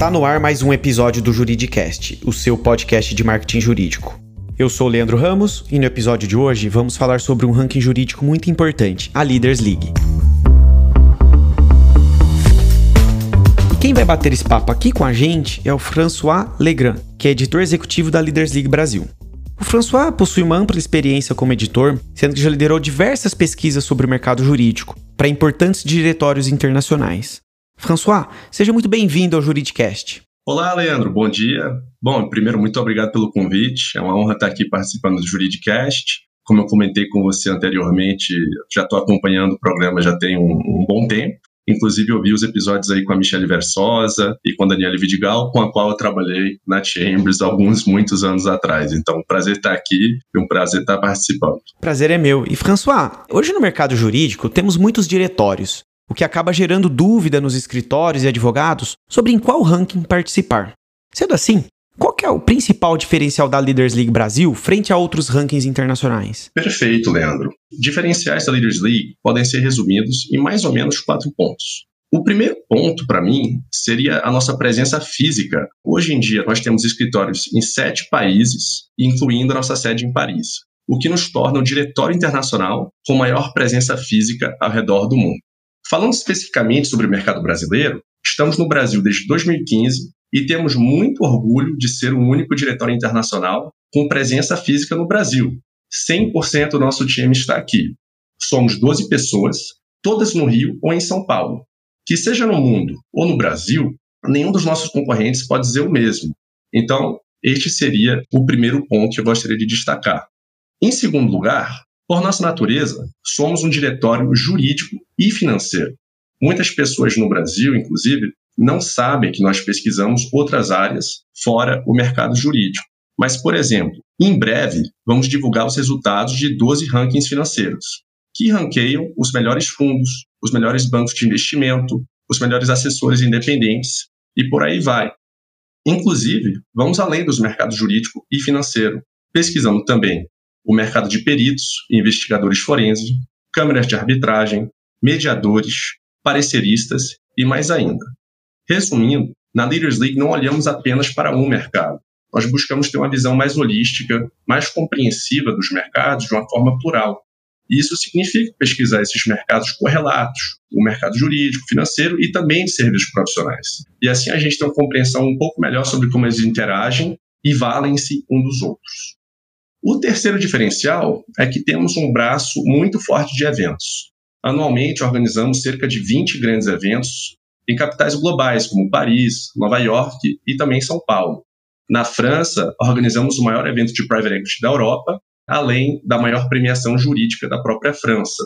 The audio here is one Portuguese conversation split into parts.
Está no ar mais um episódio do Juridicast, o seu podcast de marketing jurídico. Eu sou o Leandro Ramos e no episódio de hoje vamos falar sobre um ranking jurídico muito importante, a Leaders League. E quem vai bater esse papo aqui com a gente é o François Legrand, que é editor executivo da Leaders League Brasil. O François possui uma ampla experiência como editor, sendo que já liderou diversas pesquisas sobre o mercado jurídico para importantes diretórios internacionais. François, seja muito bem-vindo ao Juridicast. Olá, Leandro, bom dia. Bom, primeiro, muito obrigado pelo convite. É uma honra estar aqui participando do Juridicast. Como eu comentei com você anteriormente, já estou acompanhando o programa já tem um, um bom tempo. Inclusive, eu vi os episódios aí com a Michelle Versosa e com a Daniela Vidigal, com a qual eu trabalhei na Chambers alguns, muitos anos atrás. Então, um prazer estar aqui e um prazer estar participando. Prazer é meu. E, François, hoje no mercado jurídico temos muitos diretórios o que acaba gerando dúvida nos escritórios e advogados sobre em qual ranking participar. Sendo assim, qual é o principal diferencial da Leaders League Brasil frente a outros rankings internacionais? Perfeito, Leandro. Diferenciais da Leaders League podem ser resumidos em mais ou menos quatro pontos. O primeiro ponto, para mim, seria a nossa presença física. Hoje em dia, nós temos escritórios em sete países, incluindo a nossa sede em Paris, o que nos torna o diretório internacional com maior presença física ao redor do mundo. Falando especificamente sobre o mercado brasileiro, estamos no Brasil desde 2015 e temos muito orgulho de ser o único diretório internacional com presença física no Brasil. 100% do nosso time está aqui. Somos 12 pessoas, todas no Rio ou em São Paulo. Que seja no mundo ou no Brasil, nenhum dos nossos concorrentes pode dizer o mesmo. Então, este seria o primeiro ponto que eu gostaria de destacar. Em segundo lugar, por nossa natureza, somos um diretório jurídico e financeiro. Muitas pessoas no Brasil, inclusive, não sabem que nós pesquisamos outras áreas fora o mercado jurídico. Mas, por exemplo, em breve vamos divulgar os resultados de 12 rankings financeiros, que ranqueiam os melhores fundos, os melhores bancos de investimento, os melhores assessores independentes e por aí vai. Inclusive, vamos além dos mercados jurídico e financeiro, pesquisando também o mercado de peritos e investigadores forenses, câmeras de arbitragem, mediadores, pareceristas e mais ainda. Resumindo, na Leaders League não olhamos apenas para um mercado. Nós buscamos ter uma visão mais holística, mais compreensiva dos mercados de uma forma plural. E isso significa pesquisar esses mercados correlatos, o mercado jurídico, financeiro e também de serviços profissionais. E assim a gente tem uma compreensão um pouco melhor sobre como eles interagem e valem-se um dos outros. O terceiro diferencial é que temos um braço muito forte de eventos. Anualmente organizamos cerca de 20 grandes eventos em capitais globais como Paris, Nova York e também São Paulo. Na França, organizamos o maior evento de private equity da Europa, além da maior premiação jurídica da própria França.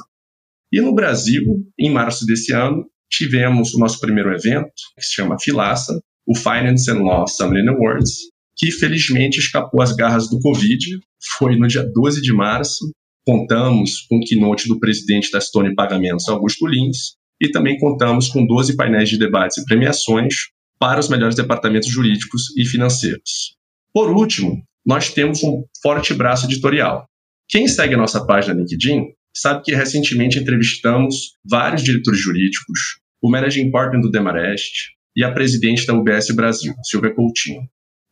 E no Brasil, em março desse ano, tivemos o nosso primeiro evento, que se chama Filaça, o Finance and Law Summit Awards, que felizmente escapou às garras do Covid. Foi no dia 12 de março. Contamos com o keynote do presidente da Stone Pagamentos, Augusto Lins, e também contamos com 12 painéis de debates e premiações para os melhores departamentos jurídicos e financeiros. Por último, nós temos um forte braço editorial. Quem segue a nossa página LinkedIn sabe que recentemente entrevistamos vários diretores jurídicos, o Managing Partner do Demarest e a presidente da UBS Brasil, Silvia Coutinho.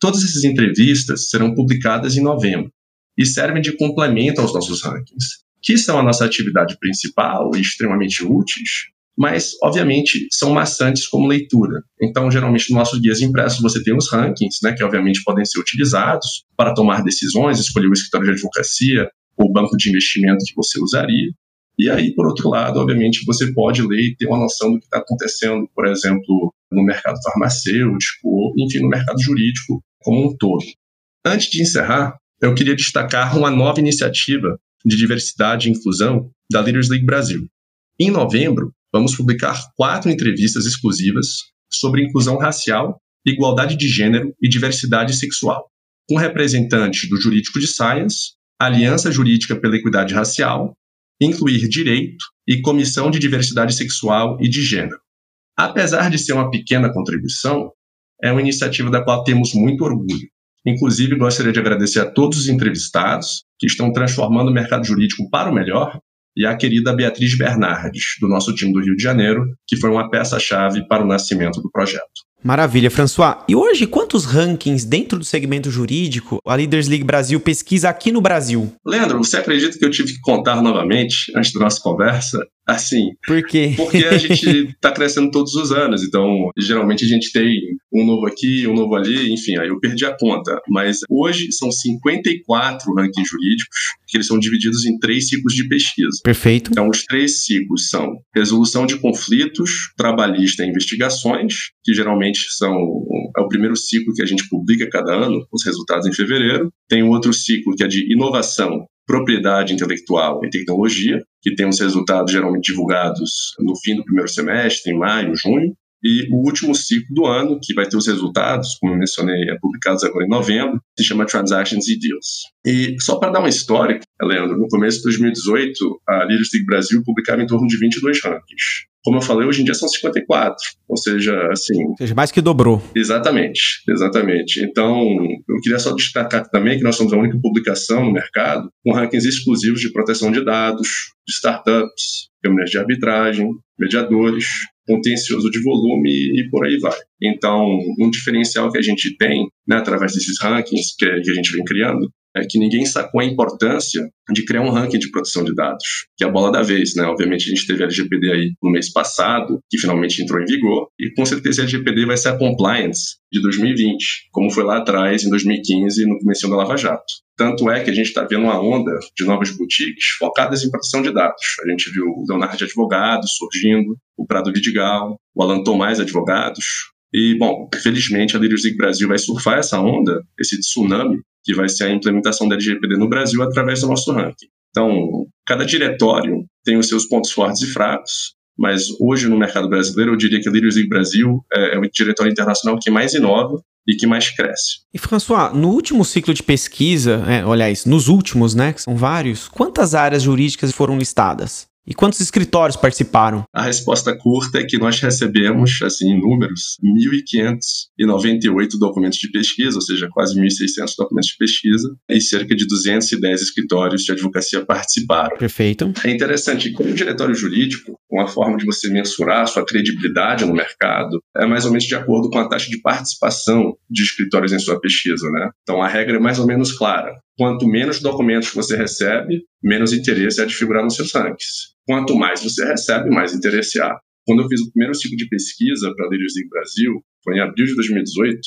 Todas essas entrevistas serão publicadas em novembro e servem de complemento aos nossos rankings, que são a nossa atividade principal e extremamente úteis, mas, obviamente, são maçantes como leitura. Então, geralmente, nos nossos guias impressos você tem os rankings, né, que obviamente podem ser utilizados para tomar decisões, escolher o escritório de advocacia ou o banco de investimento que você usaria. E aí, por outro lado, obviamente, você pode ler e ter uma noção do que está acontecendo, por exemplo, no mercado farmacêutico, ou, enfim, no mercado jurídico como um todo. Antes de encerrar, eu queria destacar uma nova iniciativa de diversidade e inclusão da Leaders League Brasil. Em novembro, vamos publicar quatro entrevistas exclusivas sobre inclusão racial, igualdade de gênero e diversidade sexual, com representantes do Jurídico de Science, Aliança Jurídica pela Equidade Racial, Incluir Direito e Comissão de Diversidade Sexual e de Gênero. Apesar de ser uma pequena contribuição, é uma iniciativa da qual temos muito orgulho. Inclusive, gostaria de agradecer a todos os entrevistados que estão transformando o mercado jurídico para o melhor e a querida Beatriz Bernardes, do nosso time do Rio de Janeiro, que foi uma peça-chave para o nascimento do projeto. Maravilha, François. E hoje, quantos rankings dentro do segmento jurídico a Leaders League Brasil pesquisa aqui no Brasil? Leandro, você acredita que eu tive que contar novamente antes da nossa conversa? Assim. Por quê? Porque a gente está crescendo todos os anos, então geralmente a gente tem um novo aqui, um novo ali, enfim, aí eu perdi a conta. Mas hoje são 54 rankings jurídicos, que eles são divididos em três ciclos de pesquisa. Perfeito. Então, os três ciclos são resolução de conflitos, trabalhista e investigações, que geralmente são é o primeiro ciclo que a gente publica cada ano, os resultados em fevereiro. Tem outro ciclo que é de inovação propriedade intelectual e tecnologia, que tem os resultados geralmente divulgados no fim do primeiro semestre, em maio, junho, e o último ciclo do ano, que vai ter os resultados, como eu mencionei, é publicados agora em novembro, se chama Transactions e Deals. E só para dar uma história, Leandro, no começo de 2018, a Leadership Brasil publicava em torno de 22 rankings. Como eu falei, hoje em dia são 54, ou seja, assim... Ou seja, mais que dobrou. Exatamente, exatamente. Então, eu queria só destacar também que nós somos a única publicação no mercado com rankings exclusivos de proteção de dados, de startups, câmeras de arbitragem, mediadores, contencioso de volume e por aí vai. Então, um diferencial que a gente tem, né, através desses rankings que, que a gente vem criando, é que ninguém sacou a importância de criar um ranking de proteção de dados, que é a bola da vez, né? Obviamente a gente teve a LGPD aí no mês passado, que finalmente entrou em vigor, e com certeza a LGPD vai ser a compliance de 2020, como foi lá atrás, em 2015, no começo da Lava Jato. Tanto é que a gente está vendo uma onda de novas boutiques focadas em proteção de dados. A gente viu o Leonardo de Advogados surgindo, o Prado Vidigal, o Alan Tomás Advogados, e, bom, felizmente a League Brasil vai surfar essa onda, esse tsunami, que vai ser a implementação da LGPD no Brasil através do nosso ranking. Então, cada diretório tem os seus pontos fortes e fracos, mas hoje no mercado brasileiro eu diria que a Leaders League Brasil é, é o diretório internacional que mais inova e que mais cresce. E François, no último ciclo de pesquisa, é, nos últimos, né, que são vários, quantas áreas jurídicas foram listadas? E quantos escritórios participaram? A resposta curta é que nós recebemos, assim, em números, 1.598 documentos de pesquisa, ou seja, quase 1.600 documentos de pesquisa, e cerca de 210 escritórios de advocacia participaram. Perfeito. É interessante, como diretório jurídico, uma forma de você mensurar a sua credibilidade no mercado é mais ou menos de acordo com a taxa de participação de escritórios em sua pesquisa, né? Então, a regra é mais ou menos clara. Quanto menos documentos você recebe, menos interesse há de figurar nos seus rankings. Quanto mais você recebe, mais interesse há. Quando eu fiz o primeiro ciclo de pesquisa para a Leaders Brasil, foi em abril de 2018,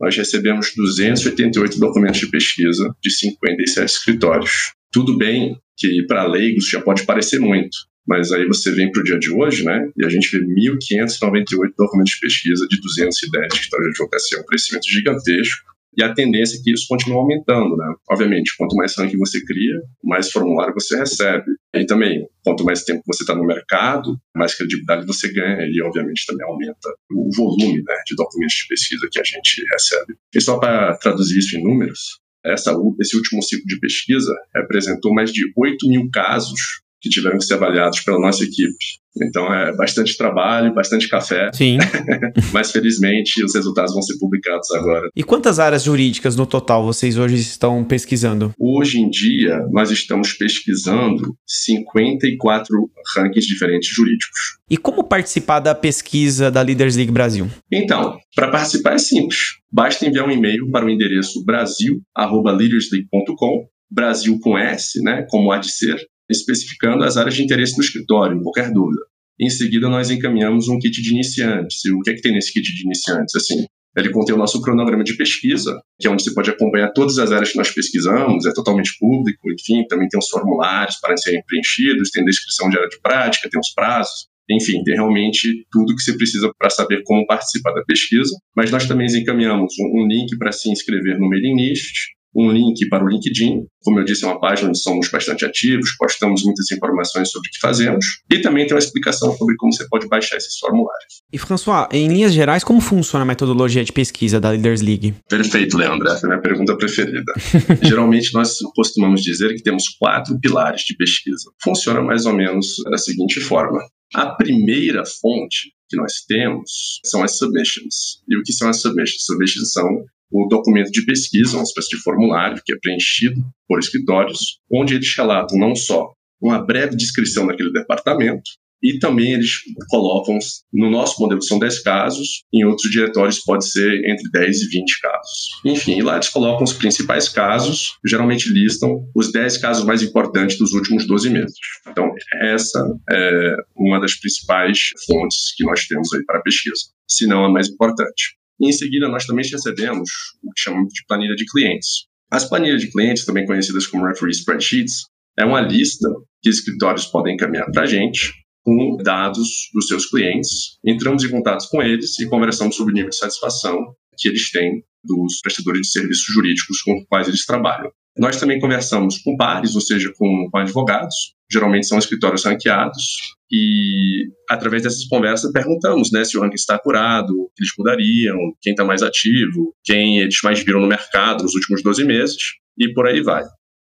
nós recebemos 288 documentos de pesquisa de 57 escritórios. Tudo bem que para leigos já pode parecer muito, mas aí você vem para o dia de hoje, né? E a gente vê 1.598 documentos de pesquisa de 210 escritórios de advocacia, um crescimento gigantesco e a tendência é que isso continue aumentando, né? Obviamente, quanto mais ranking você cria, mais formulário você recebe. E também, quanto mais tempo você está no mercado, mais credibilidade você ganha e, obviamente, também aumenta o volume né, de documentos de pesquisa que a gente recebe. E só para traduzir isso em números, essa, esse último ciclo de pesquisa representou mais de 8 mil casos que tiveram que ser avaliados pela nossa equipe. Então é bastante trabalho, bastante café. Sim. Mas felizmente os resultados vão ser publicados agora. E quantas áreas jurídicas no total vocês hoje estão pesquisando? Hoje em dia nós estamos pesquisando 54 rankings diferentes jurídicos. E como participar da pesquisa da Leaders League Brasil? Então, para participar é simples. Basta enviar um e-mail para o endereço brasil@leadersleague.com Brasil com S, né, como há de ser, especificando as áreas de interesse do escritório, qualquer dúvida. Em seguida, nós encaminhamos um kit de iniciantes. E o que é que tem nesse kit de iniciantes? Assim, ele contém o nosso cronograma de pesquisa, que é onde você pode acompanhar todas as áreas que nós pesquisamos, é totalmente público, enfim, também tem os formulários para serem preenchidos, tem descrição de área de prática, tem os prazos, enfim, tem realmente tudo que você precisa para saber como participar da pesquisa. Mas nós também encaminhamos um, link para se inscrever no mailing list, um link para o LinkedIn. Como eu disse, é uma página onde somos bastante ativos, postamos muitas informações sobre o que fazemos e também tem uma explicação sobre como você pode baixar esses formulários. E François, em linhas gerais, como funciona a metodologia de pesquisa da Leaders League? Perfeito, Leandro. Essa é a minha pergunta preferida. Geralmente nós costumamos dizer que temos quatro pilares de pesquisa. Funciona mais ou menos da seguinte forma. A primeira fonte que nós temos são as submissions. E o que são as submissions? Submissions são o documento de pesquisa, uma espécie de formulário que é preenchido por escritórios, onde eles relatam não só uma breve descrição daquele departamento, e também eles colocam, no nosso modelo são 10 casos, em outros diretórios pode ser entre 10 e 20 casos. Enfim, lá eles colocam os principais casos, geralmente listam os 10 casos mais importantes dos últimos 12 meses. Então, essa é uma das principais fontes que nós temos aí para a pesquisa, se não a mais importante. E em seguida, nós também recebemos o que chamamos de planilha de clientes. As planilhas de clientes, também conhecidas como referee spreadsheets, é uma lista que escritórios podem encaminhar para a gente com dados dos seus clientes. Entramos em contato com eles e conversamos sobre o nível de satisfação que eles têm dos prestadores de serviços jurídicos com os quais eles trabalham. Nós também conversamos com pares, ou seja, com, com advogados, geralmente são escritórios ranqueados, e através dessas conversas perguntamos né, se o ranking está curado, o que eles mudariam, quem está mais ativo, quem eles mais viram no mercado nos últimos 12 meses, e por aí vai.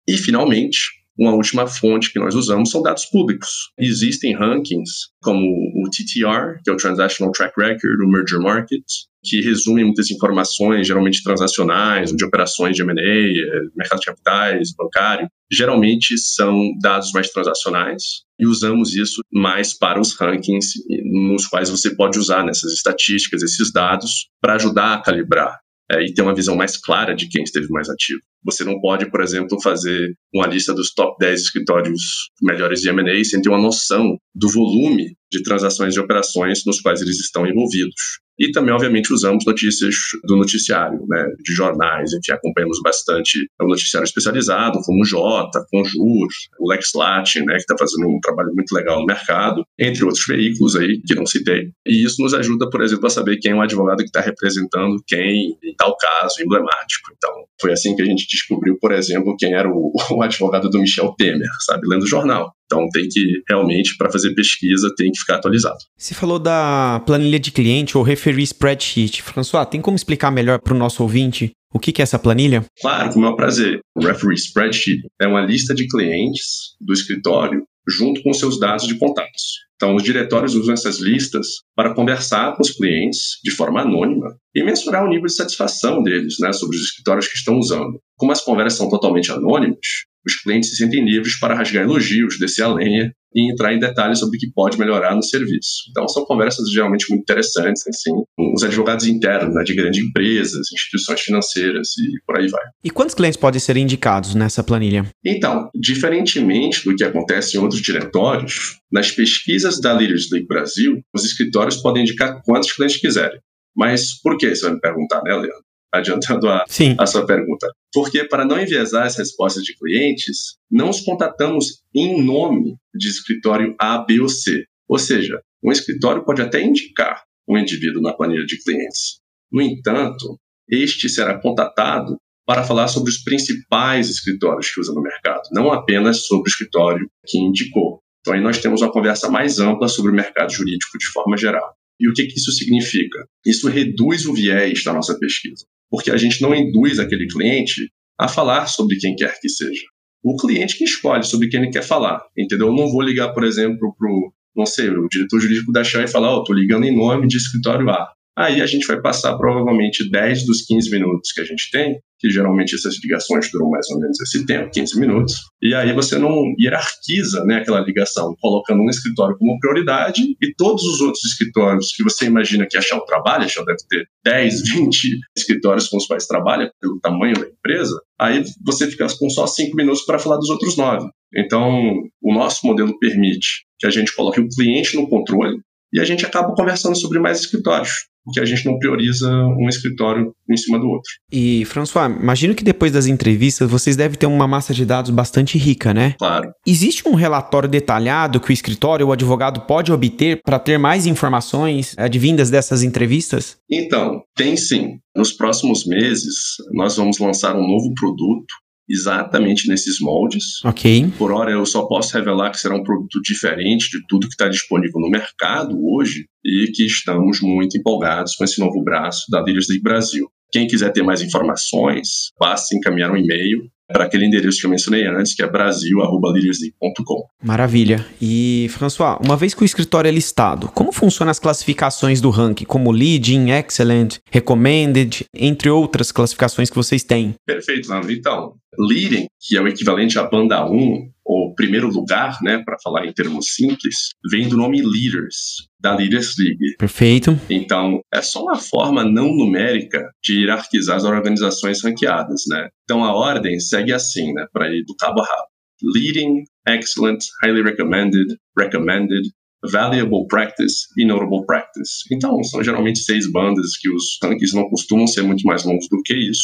E, finalmente, uma última fonte que nós usamos são dados públicos. Existem rankings como o TTR, que é o Transactional Track Record, o Merger Market, que resume muitas informações, geralmente transacionais, de operações de M&A, eh, mercado de capitais, bancário. Geralmente são dados mais transacionais e usamos isso mais para os rankings nos quais você pode usar nessas estatísticas, esses dados, para ajudar a calibrar é, e ter uma visão mais clara de quem esteve mais ativo. Você não pode, por exemplo, fazer uma lista dos top 10 escritórios melhores de M&A sem ter uma noção do volume de transações e operações nos quais eles estão envolvidos. E também, obviamente, usamos notícias do noticiário, né, de jornais, enfim, acompanhamos bastante o noticiário especializado, como o Jota, Conjur, o Lex Latin, né, que está fazendo um trabalho muito legal no mercado, entre outros veículos aí que não citei. E isso nos ajuda, por exemplo, a saber quem é um advogado que está representando quem em tal caso emblemático. Então, foi assim que a gente descobriu, por exemplo, quem era o, o advogado do Michel Temer, sabe, lendo o jornal. Então tem que realmente, para fazer pesquisa, tem que ficar atualizado. Você falou da planilha de cliente ou referee spreadsheet. François, tem como explicar melhor para o nosso ouvinte o que é essa planilha? Claro, com o meu prazer. O referee spreadsheet é uma lista de clientes do escritório junto com seus dados de contatos. Então, os diretórios usam essas listas para conversar com os clientes de forma anônima e mensurar o nível de satisfação deles né, sobre os escritórios que estão usando. Como as conversas são totalmente anônimas, os clientes se sentem livres para rasgar elogios, descer a lenha e entrar em detalhes sobre o que pode melhorar no serviço. Então, são conversas geralmente muito interessantes, assim, com os advogados internos, né, de grandes empresas, instituições financeiras e por aí vai. E quantos clientes podem ser indicados nessa planilha? Então, diferentemente do que acontece em outros diretórios, nas pesquisas da Leaders League Brasil, os escritórios podem indicar quantos clientes quiserem. Mas por que? Você vai me perguntar, né, Leandro? Adiantando a, a sua pergunta. Porque, para não enviesar as respostas de clientes, não os contatamos em nome de escritório A, B ou C. Ou seja, um escritório pode até indicar um indivíduo na planilha de clientes. No entanto, este será contatado para falar sobre os principais escritórios que usa no mercado, não apenas sobre o escritório que indicou. Então, aí nós temos uma conversa mais ampla sobre o mercado jurídico de forma geral. E o que, que isso significa? Isso reduz o viés da nossa pesquisa porque a gente não induz aquele cliente a falar sobre quem quer que seja. O cliente que escolhe sobre quem ele quer falar, entendeu? Eu não vou ligar, por exemplo, para o, não sei, o diretor jurídico da Shell e falar, ó, oh, estou ligando em nome de escritório A. Aí a gente vai passar provavelmente 10 dos 15 minutos que a gente tem, que geralmente essas ligações duram mais ou menos esse tempo, 15 minutos, e aí você não hierarquiza né, aquela ligação, colocando um escritório como prioridade e todos os outros escritórios que você imagina que a Shell trabalha, a deve ter 10, 20 escritórios com os quais trabalha, pelo tamanho da empresa, aí você fica com só 5 minutos para falar dos outros 9. Então, o nosso modelo permite que a gente coloque o cliente no controle e a gente acaba conversando sobre mais escritórios porque a gente não prioriza um escritório em cima do outro. E, François, imagino que depois das entrevistas vocês devem ter uma massa de dados bastante rica, né? Claro. Existe um relatório detalhado que o escritório ou o advogado pode obter para ter mais informações advindas dessas entrevistas? Então, tem sim. Nos próximos meses, nós vamos lançar um novo produto exatamente nesses moldes. Ok. Por hora, eu só posso revelar que será um produto diferente de tudo que está disponível no mercado hoje e que estamos muito empolgados com esse novo braço da Leaders League Brasil. Quem quiser ter mais informações, basta encaminhar um e-mail para aquele endereço que eu mencionei antes, que é brasil.leadersleague.com. Maravilha. E, François, uma vez que o escritório é listado, como funcionam as classificações do ranking, como Leading, Excellent? recommended, entre outras classificações que vocês têm. Perfeito, Leandro. Então, leading, que é o equivalente à banda 1, ou primeiro lugar, né, para falar em termos simples, vem do nome Leaders, da Leaders League. Perfeito. Então, é só uma forma não numérica de hierarquizar as organizações ranqueadas, né? Então, a ordem segue assim, né, para ir do cabo a rabo. Leading, excellent, highly recommended, recommended, valuable practice e notable practice. Então, são geralmente seis bandas que os rankings não costumam ser muito mais longos do que isso.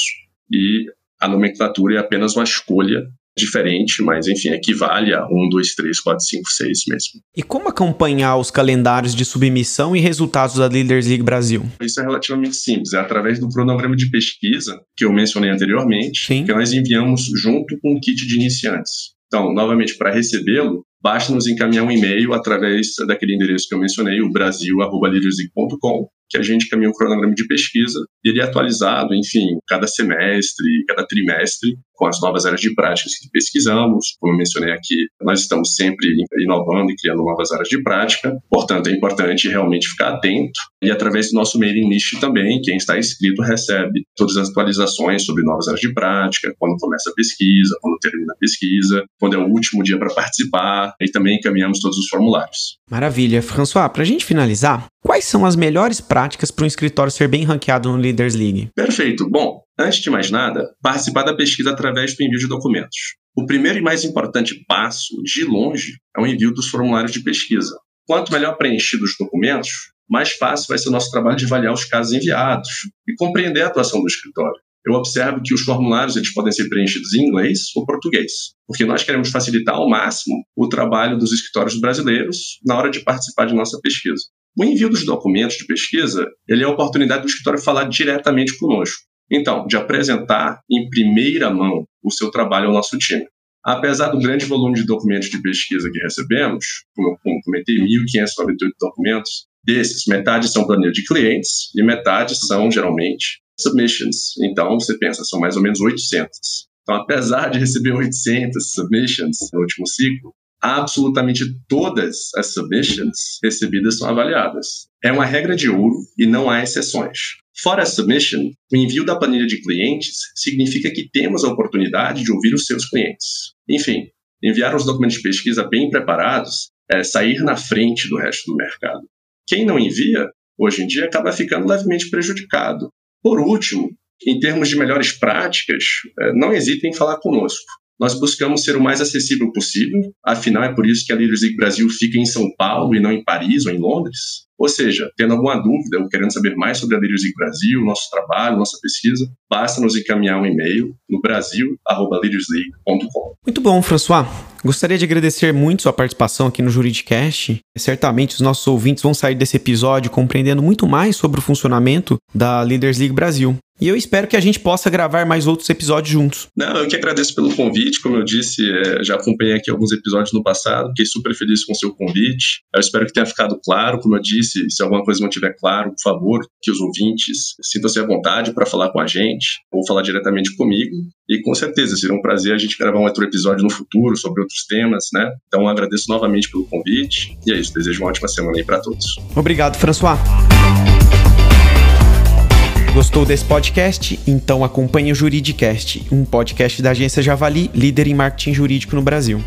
E a nomenclatura é apenas uma escolha diferente, mas enfim, equivale a 1, 2, 3, 4, 5, 6 mesmo. E como acompanhar os calendários de submissão e resultados da Leaders League Brasil? Isso é relativamente simples, é através do cronograma de pesquisa que eu mencionei anteriormente, Sim. que nós enviamos junto com o kit de iniciantes. Então, novamente, para recebê-lo, basta nos encaminhar um e-mail através daquele endereço que eu mencionei, o brasil.leadersleague.com, que a gente caminha um cronograma de pesquisa e ele é atualizado, enfim, cada semestre, cada trimestre, com as novas áreas de práticas que pesquisamos. Como eu mencionei aqui, nós estamos sempre inovando e criando novas áreas de prática, portanto, é importante realmente ficar atento. E através do nosso mailing list também, quem está inscrito recebe todas as atualizações sobre novas áreas de prática, quando começa a pesquisa, quando termina a pesquisa, quando é o último dia para participar, e também encaminhamos todos os formulários. Maravilha. François, para a gente finalizar, quais são as melhores práticas para um escritório ser bem ranqueado no Leaders League? Perfeito. Bom, antes de mais nada, participar da pesquisa através do envio de documentos. O primeiro e mais importante passo, de longe, é o envio dos formulários de pesquisa. Quanto melhor preenchidos os documentos, mais fácil vai ser o nosso trabalho de avaliar os casos enviados e compreender a atuação do escritório. Eu observo que os formulários eles podem ser preenchidos em inglês ou português, porque nós queremos facilitar ao máximo o trabalho dos escritórios brasileiros na hora de participar de nossa pesquisa. O envio dos documentos de pesquisa ele é a oportunidade do escritório falar diretamente conosco. Então, de apresentar em primeira mão o seu trabalho ao nosso time. Apesar do grande volume de documentos de pesquisa que recebemos, como eu comentei, 1.598 documentos, desses, metade são planilha de clientes e metade são, geralmente, submissions. Então, você pensa, são mais ou menos 800. Então, apesar de receber 800 submissions no último ciclo, absolutamente todas as submissions recebidas são avaliadas. É uma regra de ouro e não há exceções. Fora a submission, o envio da planilha de clientes significa que temos a oportunidade de ouvir os seus clientes. Enfim, enviar os documentos de pesquisa bem preparados é sair na frente do resto do mercado. Quem não envia, hoje em dia, acaba ficando levemente prejudicado. Por último, em termos de melhores práticas, é, não hesitem em falar conosco. Nós buscamos ser o mais acessível possível, afinal é por isso que a Leaders League Brasil fica em São Paulo e não em Paris ou em Londres. Ou seja, tendo alguma dúvida ou querendo saber mais sobre a Leaders League Brasil, nosso trabalho, nossa pesquisa, basta nos encaminhar um e-mail no brasil@leadersleague.com. Muito bom, François. Gostaria de agradecer muito sua participação aqui no Juridicast. Certamente os nossos ouvintes vão sair desse episódio compreendendo muito mais sobre o funcionamento da Leaders League Brasil. E eu espero que a gente possa gravar mais outros episódios juntos. Não, eu que agradeço pelo convite. Como eu disse, é, já acompanhei aqui alguns episódios no passado, fiquei super feliz com o seu convite. Eu espero que tenha ficado claro. Como eu disse, se alguma coisa não estiver claro, por favor, que os ouvintes sintam-se à vontade para falar com a gente ou falar diretamente comigo. E com certeza será um prazer a gente gravar um outro episódio no futuro sobre outros temas, né? Então agradeço novamente pelo convite. E é isso, desejo uma ótima semana aí para todos. Obrigado, François. Gostou desse podcast? Então acompanhe o Juridicast, um podcast da agência Javali, líder em marketing jurídico no Brasil.